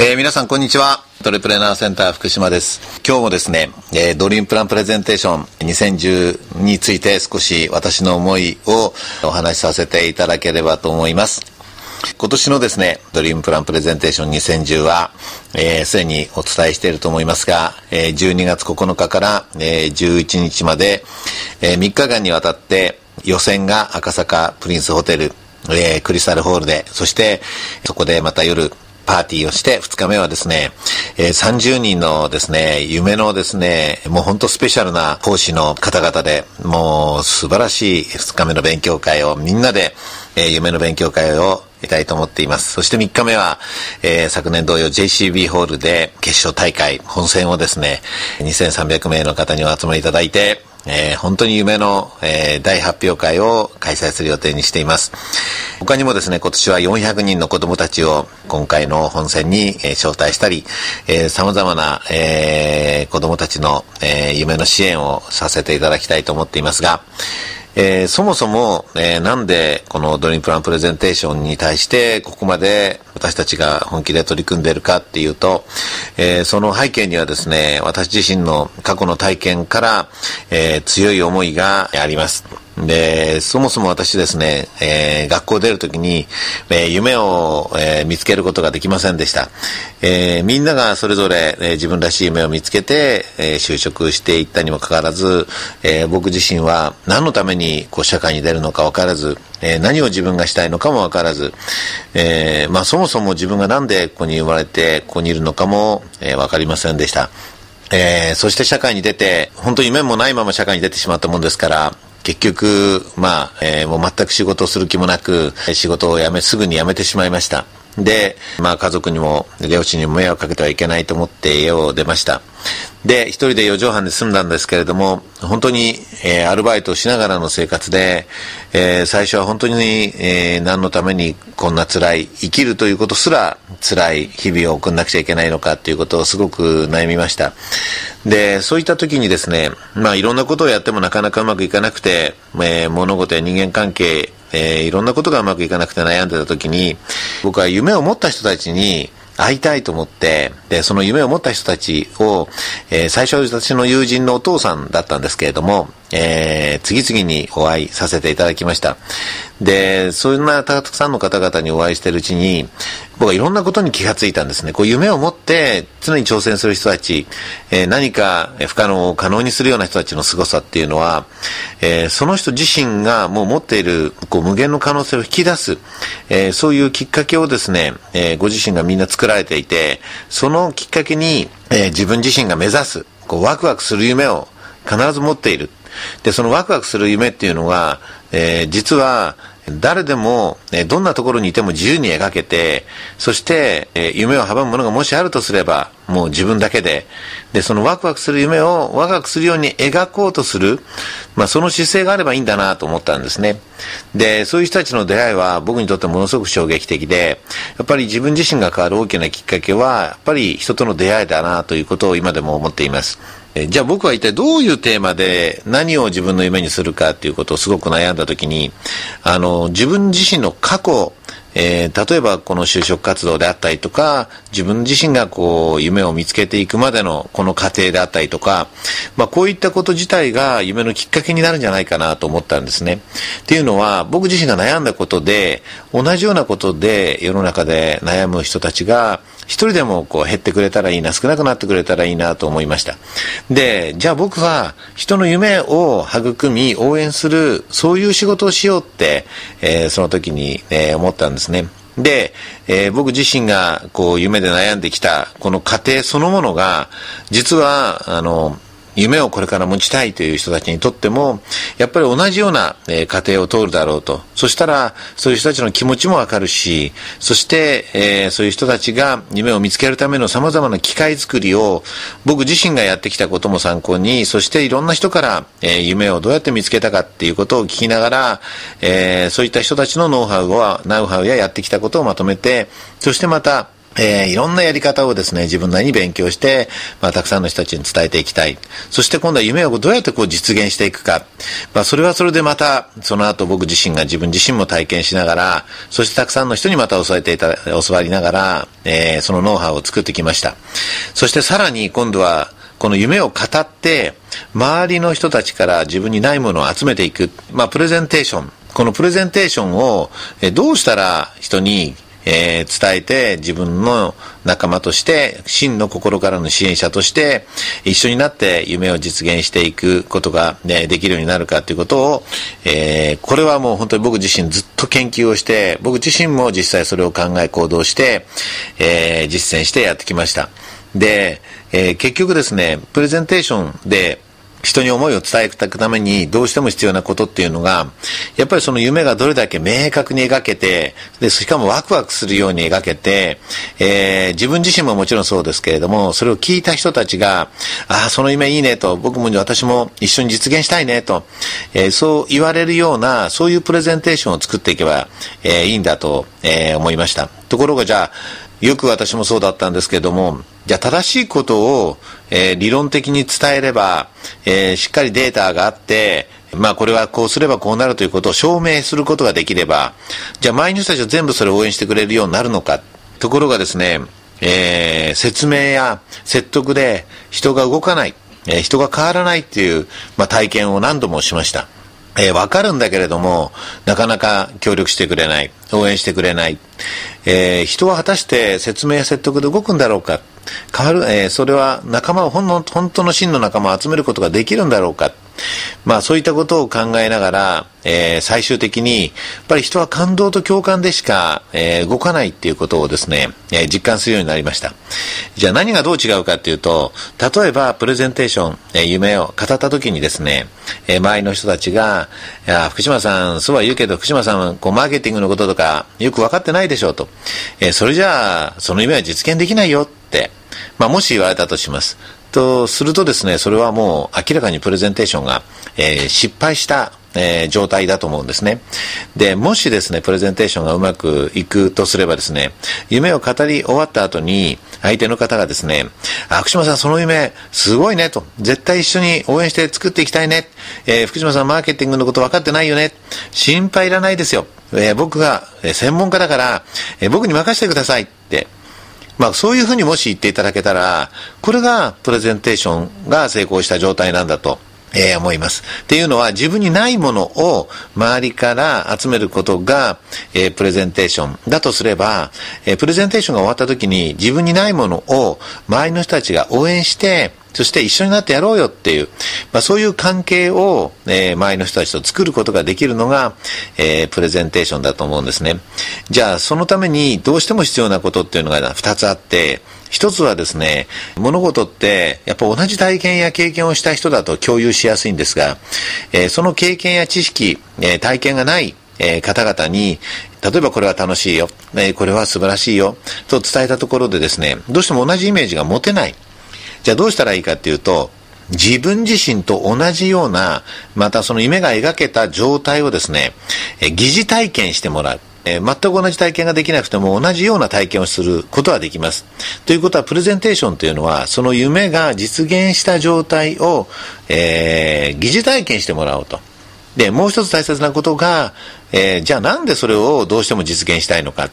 えー、皆さんこんにちは。アントレプレナーセンター福島です。今日もですね、えー、ドリームプランプレゼンテーション2010について少し私の思いをお話しさせていただければと思います。今年のですね、ドリームプランプレゼンテーション2010は、えー、すでにお伝えしていると思いますが、えー、12月9日から、えー、11日まで、えー、3日間にわたって予選が赤坂プリンスホテル、えー、クリスタルホールで、そしてそこでまた夜パーティーをして、2日目はですね、えー、30人のですね、夢のですね、もうほんとスペシャルな講師の方々で、もう素晴らしい2日目の勉強会をみんなで、えー、夢の勉強会をいたいと思っています。そして3日目は、えー、昨年同様 JCB ホールで決勝大会、本戦をですね、2300名の方にお集まりいただいて、えー、本当に夢の、えー、大発表会を開催する予定にしています。他にもですね、今年は400人の子供たちを今回の本選に、えー、招待したり、えー、様々な、えー、子供たちの、えー、夢の支援をさせていただきたいと思っていますが、えー、そもそも、えー、なんでこのドリームプランプレゼンテーションに対してここまで私たちが本気で取り組んでいるかっていうと、えー、その背景にはですね、私自身の過去の体験から、え強い思いがあります。で、そもそも私ですね、えー、学校出るときに、えー、夢を、えー、見つけることができませんでした。えみんながそれぞれ、え自分らしい夢を見つけて、え就職していったにもかかわらず、え僕自身は何のためにこう社会に出るのかわからず、え何を自分がしたいのかもわからず、えまあそもそも自分がなんでここに生まれてここにいるのかも、えわかりませんでした。えー、そして社会に出て、本当に夢もないまま社会に出てしまったもんですから、結局、まあ、えー、もう全く仕事をする気もなく、仕事を辞め、すぐに辞めてしまいました。で、まあ家族にも、両親にも迷惑かけてはいけないと思って家を出ました。で、一人で四畳半で住んだんですけれども、本当に、えー、アルバイトをしながらの生活で、えー、最初は本当に、えー、何のためにこんな辛い、生きるということすら辛い日々を送んなくちゃいけないのかっていうことをすごく悩みました。で、そういった時にですね、まあいろんなことをやってもなかなかうまくいかなくて、え、物事や人間関係、えー、いろんなことがうまくいかなくて悩んでた時に、僕は夢を持った人たちに、会いたいと思って、で、その夢を持った人たちを、えー、最初は私の友人のお父さんだったんですけれども、えー、次々にお会いさせていただきました。で、そんなたくさんの方々にお会いしているうちに、僕はいろんなことに気がついたんですね。こう夢を持って常に挑戦する人たち、えー、何か不可能を可能にするような人たちの凄さっていうのは、えー、その人自身がもう持っているこう無限の可能性を引き出す、えー、そういうきっかけをですね、えご自身がみんな作られていて、そのきっかけに、え自分自身が目指す、こうワクワクする夢を必ず持っている。で、そのワクワクする夢っていうのは、えー、実は、誰でも、えどんなところにいても自由に描けて、そして、え夢を阻むものがもしあるとすれば、もう自分だけで、で、そのワクワクする夢をワクワクするように描こうとする、まあ、その姿勢があればいいんだなと思ったんですね。で、そういう人たちの出会いは僕にとってものすごく衝撃的で、やっぱり自分自身が変わる大きなきっかけは、やっぱり人との出会いだなということを今でも思っています。えじゃあ僕は一体どういうテーマで何を自分の夢にするかっていうことをすごく悩んだ時に、あの、自分自身の過去、えー、例えばこの就職活動であったりとか、自分自身がこう夢を見つけていくまでのこの過程であったりとか、まあこういったこと自体が夢のきっかけになるんじゃないかなと思ったんですね。っていうのは僕自身が悩んだことで、同じようなことで世の中で悩む人たちが一人でもこう減ってくれたらいいな、少なくなってくれたらいいなと思いました。で、じゃあ僕は人の夢を育み、応援する、そういう仕事をしようって、えー、その時に、え、思ったんですね。で、えー、僕自身がこう夢で悩んできたこの過程そのものが実はあの夢をこれから持ちたいという人たちにとっても、やっぱり同じような、え過程を通るだろうと。そしたら、そういう人たちの気持ちもわかるし、そして、えー、そういう人たちが夢を見つけるための様々な機会作りを、僕自身がやってきたことも参考に、そしていろんな人から、えー、夢をどうやって見つけたかっていうことを聞きながら、えー、そういった人たちのノウハウは、ノウハウややってきたことをまとめて、そしてまた、えー、いろんなやり方をですね、自分なりに勉強して、まあ、たくさんの人たちに伝えていきたい。そして今度は夢をどうやってこう実現していくか。まあ、それはそれでまた、その後僕自身が自分自身も体験しながら、そしてたくさんの人にまた教えていた、教わりながら、えー、そのノウハウを作ってきました。そしてさらに今度は、この夢を語って、周りの人たちから自分にないものを集めていく。まあ、プレゼンテーション。このプレゼンテーションを、えどうしたら人にえー、伝えて自分の仲間として真の心からの支援者として一緒になって夢を実現していくことが、ね、できるようになるかということを、えー、これはもう本当に僕自身ずっと研究をして僕自身も実際それを考え行動して、えー、実践してやってきました。で、えー、結局ですねプレゼンテーションで人に思いを伝えていくためにどうしても必要なことっていうのが、やっぱりその夢がどれだけ明確に描けて、で、しかもワクワクするように描けて、えー、自分自身ももちろんそうですけれども、それを聞いた人たちが、ああ、その夢いいねと、僕も私も一緒に実現したいねと、えー、そう言われるような、そういうプレゼンテーションを作っていけば、えー、いいんだと、え、思いました。ところがじゃあ、よく私もそうだったんですけれども、じゃあ正しいことを、えー、理論的に伝えれば、えー、しっかりデータがあって、まあこれはこうすればこうなるということを証明することができれば、じゃあ周りの人たちは全部それを応援してくれるようになるのか。ところがですね、えー、説明や説得で人が動かない、えー、人が変わらないっていう、まあ、体験を何度もしました。えー、わかるんだけれども、なかなか協力してくれない、応援してくれない。えー、人は果たして説明や説得で動くんだろうか。変わる、えー、それは仲間を本の、本当の真の仲間を集めることができるんだろうか。まあそういったことを考えながら、えー、最終的に、やっぱり人は感動と共感でしか、えー、動かないっていうことをですね、えー、実感するようになりました。じゃあ何がどう違うかっていうと、例えばプレゼンテーション、え、夢を語った時にですね、え、周りの人たちが、いや、福島さん、そうは言うけど、福島さんこうマーケティングのこととかよく分かってないでしょうと。え、それじゃあ、その夢は実現できないよ、まあもし言われたとします。とするとですね、それはもう明らかにプレゼンテーションが、えー、失敗した、えー、状態だと思うんですね。で、もしですね、プレゼンテーションがうまくいくとすればですね、夢を語り終わった後に、相手の方がですね、あ、福島さんその夢、すごいね、と。絶対一緒に応援して作っていきたいね。えー、福島さんマーケティングのこと分かってないよね。心配いらないですよ。え、僕が、え専門家だから、え僕に任せてくださいって。まあそういうふうにもし言っていただけたら、これがプレゼンテーションが成功した状態なんだと。えー、思います。っていうのは自分にないものを周りから集めることが、えー、プレゼンテーションだとすれば、えー、プレゼンテーションが終わった時に自分にないものを周りの人たちが応援して、そして一緒になってやろうよっていう、まあ、そういう関係を、えー、周りの人たちと作ることができるのが、えー、プレゼンテーションだと思うんですね。じゃあ、そのためにどうしても必要なことっていうのが2つあって、一つはですね、物事ってやっぱ同じ体験や経験をした人だと共有しやすいんですが、えー、その経験や知識、えー、体験がないえ方々に、例えばこれは楽しいよ、えこれは素晴らしいよ、と伝えたところでですね、どうしても同じイメージが持てない。じゃあどうしたらいいかっていうと、自分自身と同じような、またその夢が描けた状態をですね、え疑似体験してもらう。え全く同じ体験ができなくても同じような体験をすることはできます。ということは、プレゼンテーションというのは、その夢が実現した状態を、えー、疑似体験してもらおうと。で、もう一つ大切なことが、えー、じゃあなんでそれをどうしても実現したいのか。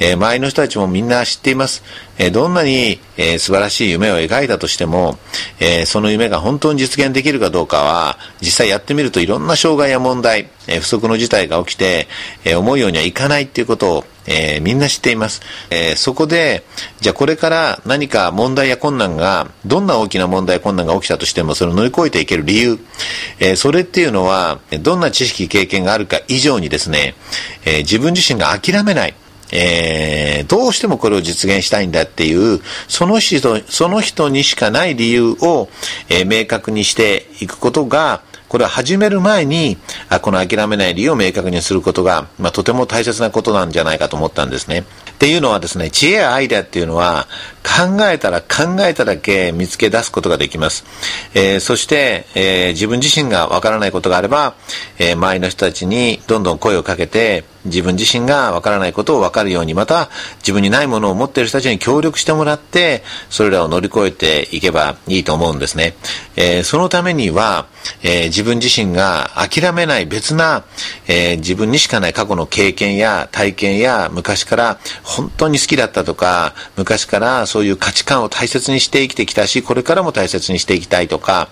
えー、周りの人たちもみんな知っています。えー、どんなに、えー、素晴らしい夢を描いたとしても、え、その夢が本当に実現できるかどうかは、実際やってみるといろんな障害や問題、え、不測の事態が起きて、え、思うようにはいかないっていうことを、え、みんな知っています。え、そこで、じゃあこれから何か問題や困難が、どんな大きな問題困難が起きたとしても、それを乗り越えていける理由、え、それっていうのは、どんな知識、経験があるか以上にですですね、えー、自分自身が諦めない、えー、どうしてもこれを実現したいんだっていう、その人、その人にしかない理由を、えー、明確にしていくことが、これは始める前に、あこの諦めない理由を明確にすることが、まあ、とても大切なことなんじゃないかと思ったんですね。っていうのはですね、知恵やアイデアっていうのは、考えたら考えただけ見つけ出すことができます。えー、そして、えー、自分自身がわからないことがあれば、えー、周りの人たちにどんどん声をかけて、自分自身がわからないことをわかるように、また自分にないものを持っている人たちに協力してもらって、それらを乗り越えていけばいいと思うんですね。えー、そのためには、えー、自分自身が諦めない別な、えー、自分にしかない過去の経験や体験や昔から本当に好きだったとか、昔からそういう価値観を大切にして生きてきたし、これからも大切にしていきたいとか、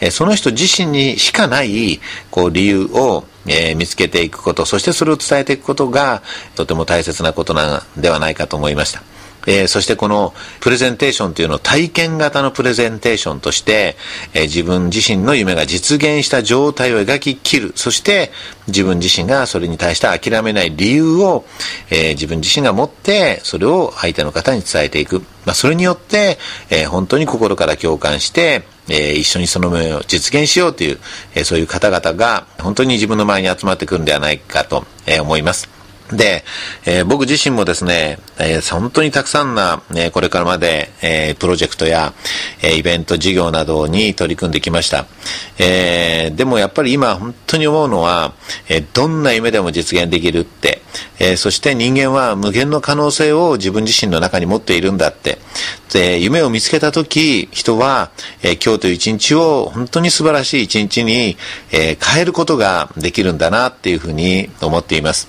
えその人自身にしかない、こう理由をえー、見つけていくこと、そしてそれを伝えていくことがとても大切なことなんではないかと思いました。えー、そしてこのプレゼンテーションというのを体験型のプレゼンテーションとして、えー、自分自身の夢が実現した状態を描き切る。そして自分自身がそれに対して諦めない理由を、えー、自分自身が持って、それを相手の方に伝えていく。まあ、それによって、え本当に心から共感して、え一緒にその夢を実現しようという、えそういう方々が本当に自分の前に集まってくるんではないかと、え思います。で、えー、僕自身もですね、えー、本当にたくさんな、えこれからまで、えプロジェクトや、えイベント事業などに取り組んできました。えでもやっぱり今本当に思うのは、えどんな夢でも実現できるって、えそして人間は無限の可能性を自分自身の中に持っているんだって。で、夢を見つけたとき、人は、え今日という一日を本当に素晴らしい一日に、え変えることができるんだなっていうふうに思っています。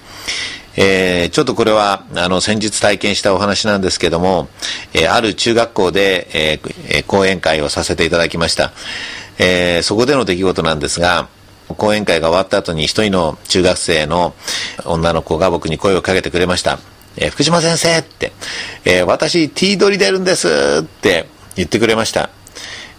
えー、ちょっとこれは、あの、先日体験したお話なんですけども、えー、ある中学校で、えー、講演会をさせていただきました。えー、そこでの出来事なんですが、講演会が終わった後に一人の中学生の女の子が僕に声をかけてくれました。えー、福島先生って、えー、私 T 取り出るんですって言ってくれました。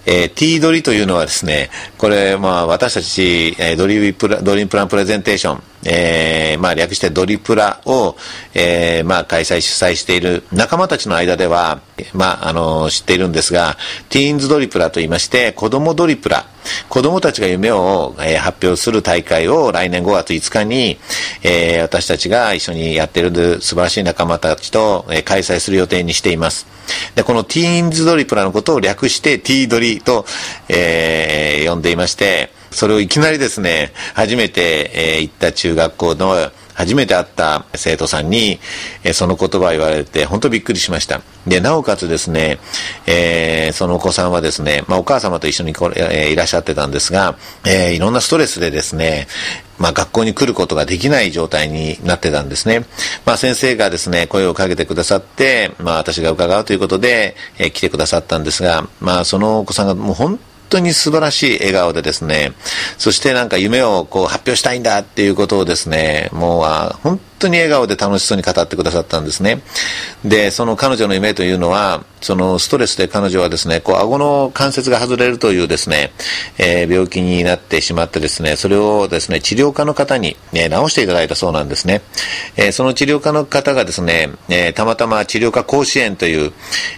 えー、T ドリというのはですね、これ、まあ、私たち、えー、ドリプラ、ドリームプランプレゼンテーション、えー、まあ、略してドリプラを、えー、まあ、開催、主催している仲間たちの間では、まあ、あの、知っているんですが、ティーンズドリプラと言いまして、子供ドリプラ、子供たちが夢を、えー、発表する大会を来年5月5日に、えー、私たちが一緒にやってる素晴らしい仲間たちと、えー、開催する予定にしています。で、このティーンズドリプラのことを略して T ドリと、えー、呼んでいまして、それをいきなりですね、初めて、えー、行った中学校の初めて会った生徒さんに、え、その言葉を言われて、本当びっくりしました。で、なおかつですね、えー、そのお子さんはですね、まあ、お母様と一緒にこれ、えー、いらっしゃってたんですが、えー、いろんなストレスでですね、まあ、学校に来ることができない状態になってたんですね。まあ、先生がですね、声をかけてくださって、まあ、私が伺うということで、え、来てくださったんですが、まあ、そのお子さんがもう本当に素晴らしい笑顔でですね、そしてなんか夢をこう発表したいんだっていうことをですね、もう、本当に笑顔で楽しそうに語ってくださったんですね。で、その彼女の夢というのは、そのストレスで彼女はですね、こう、顎の関節が外れるというですね、えー、病気になってしまってですね、それをですね、治療家の方に、ね、治していただいたそうなんですね。えー、その治療家の方がですね、えー、たまたま治療家甲子園という、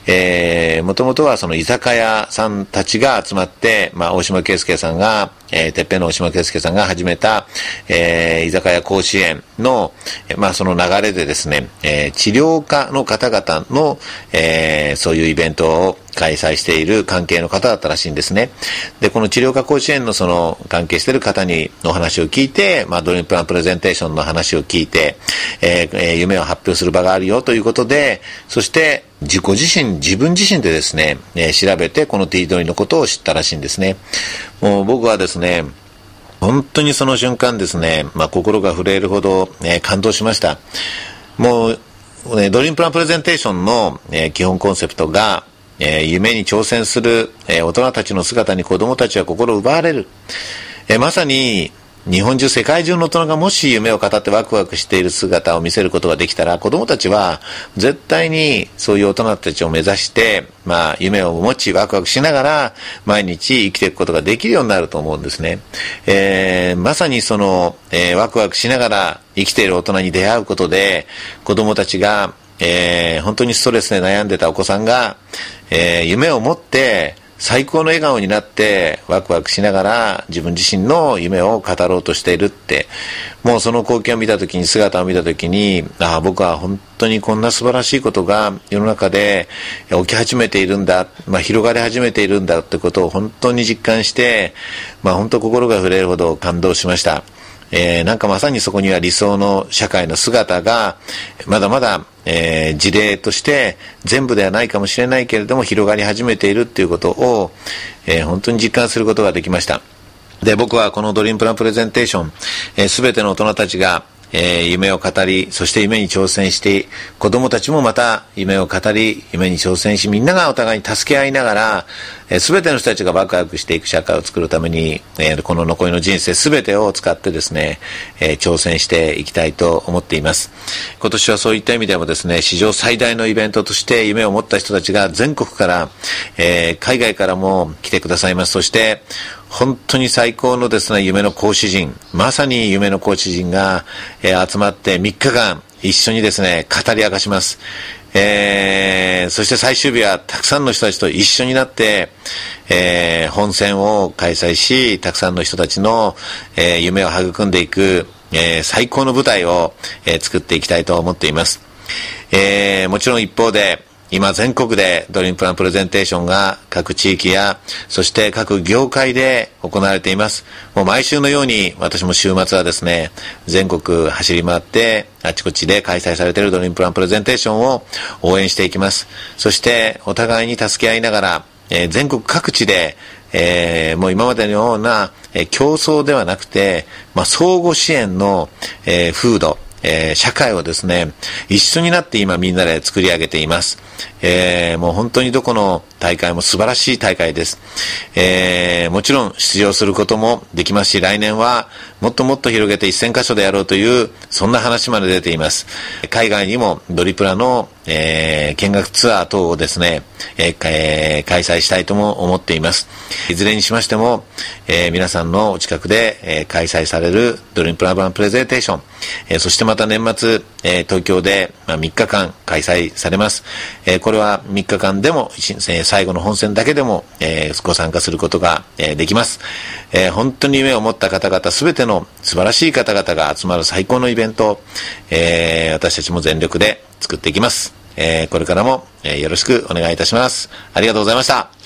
えー、もともとはその居酒屋さんたちが集まって、まあ、大島圭介さんが、えー、てっぺんの大島圭介さんが始めた、えー、居酒屋甲子園の、まあ、その流れでですね、えー、治療家の方々の、えー、そういうイベントを開催している関係の方だったらしいんですね。で、この治療家甲子園のその関係している方にお話を聞いて、まあ、ドリームプランプレゼンテーションの話を聞いて、えー、夢を発表する場があるよということで、そして自己自身、自分自身でですね、えー、調べてこの T ドリのことを知ったらしいんですね。もう僕はですね、本当にその瞬間ですね、まあ、心が震えるほど、え、感動しました。もう、ね、ドリームプランプレゼンテーションの、えー、基本コンセプトが、えー、夢に挑戦する、え、大人たちの姿に子供たちは心を奪われる。え、まさに、日本中、世界中の大人がもし夢を語ってワクワクしている姿を見せることができたら、子供たちは絶対にそういう大人たちを目指して、まあ、夢を持ちワクワクしながら毎日生きていくことができるようになると思うんですね。えー、まさにその、えー、ワクワクしながら生きている大人に出会うことで、子供たちが、えー、本当にストレスで悩んでたお子さんが、えー、夢を持って、最高の笑顔になってワクワクしながら自分自身の夢を語ろうとしているってもうその光景を見た時に姿を見た時にああ僕は本当にこんな素晴らしいことが世の中で起き始めているんだ、まあ、広がり始めているんだってことを本当に実感して、まあ、本当心が触れるほど感動しました。えー、なんかまさにそこには理想の社会の姿が、まだまだ、えー、事例として全部ではないかもしれないけれども広がり始めているっていうことを、えー、本当に実感することができました。で、僕はこのドリームプランプレゼンテーション、す、え、べ、ての大人たちが、えー、夢を語り、そして夢に挑戦して、子供たちもまた夢を語り、夢に挑戦し、みんながお互いに助け合いながら、す、え、べ、ての人たちがワクワクしていく社会を作るために、えー、この残りの人生すべてを使ってですね、えー、挑戦していきたいと思っています。今年はそういった意味でもですね、史上最大のイベントとして夢を持った人たちが全国から、えー、海外からも来てくださいます。そして、本当に最高のですね、夢の講師陣、まさに夢の講師陣が、えー、集まって3日間一緒にですね、語り明かします。えー、そして最終日はたくさんの人たちと一緒になって、えー、本戦を開催し、たくさんの人たちの、えー、夢を育んでいく、えー、最高の舞台を、えー、作っていきたいと思っています。えー、もちろん一方で、今全国でドリームプランプレゼンテーションが各地域や、そして各業界で行われています。もう毎週のように私も週末はですね、全国走り回ってあちこちで開催されているドリームプランプレゼンテーションを応援していきます。そしてお互いに助け合いながら、えー、全国各地でえー、もう今までのような、え、競争ではなくて、まあ、相互支援の、えー、風土、えー、社会をですね、一緒になって今みんなで作り上げています。えー、もう本当にどこの大会も素晴らしい大会です。えー、もちろん出場することもできますし、来年はもっともっと広げて1000箇所でやろうという、そんな話まで出ています。海外にもドリプラの、えー、見学ツアー等をですね、えーえー、開催したいとも思っています。いずれにしましても、えー、皆さんのお近くで、えー、開催されるドリプラバンプレゼンテーション、えー、そしてまた年末、えー、東京で、まあ、3日間開催されます。えー、これは3日間でも、え、最後の本戦だけでも、えー、ご参加することが、え、できます。え、本当に夢を持った方々、すべての素晴らしい方々が集まる最高のイベントを、え、私たちも全力で作っていきます。え、これからも、え、よろしくお願いいたします。ありがとうございました。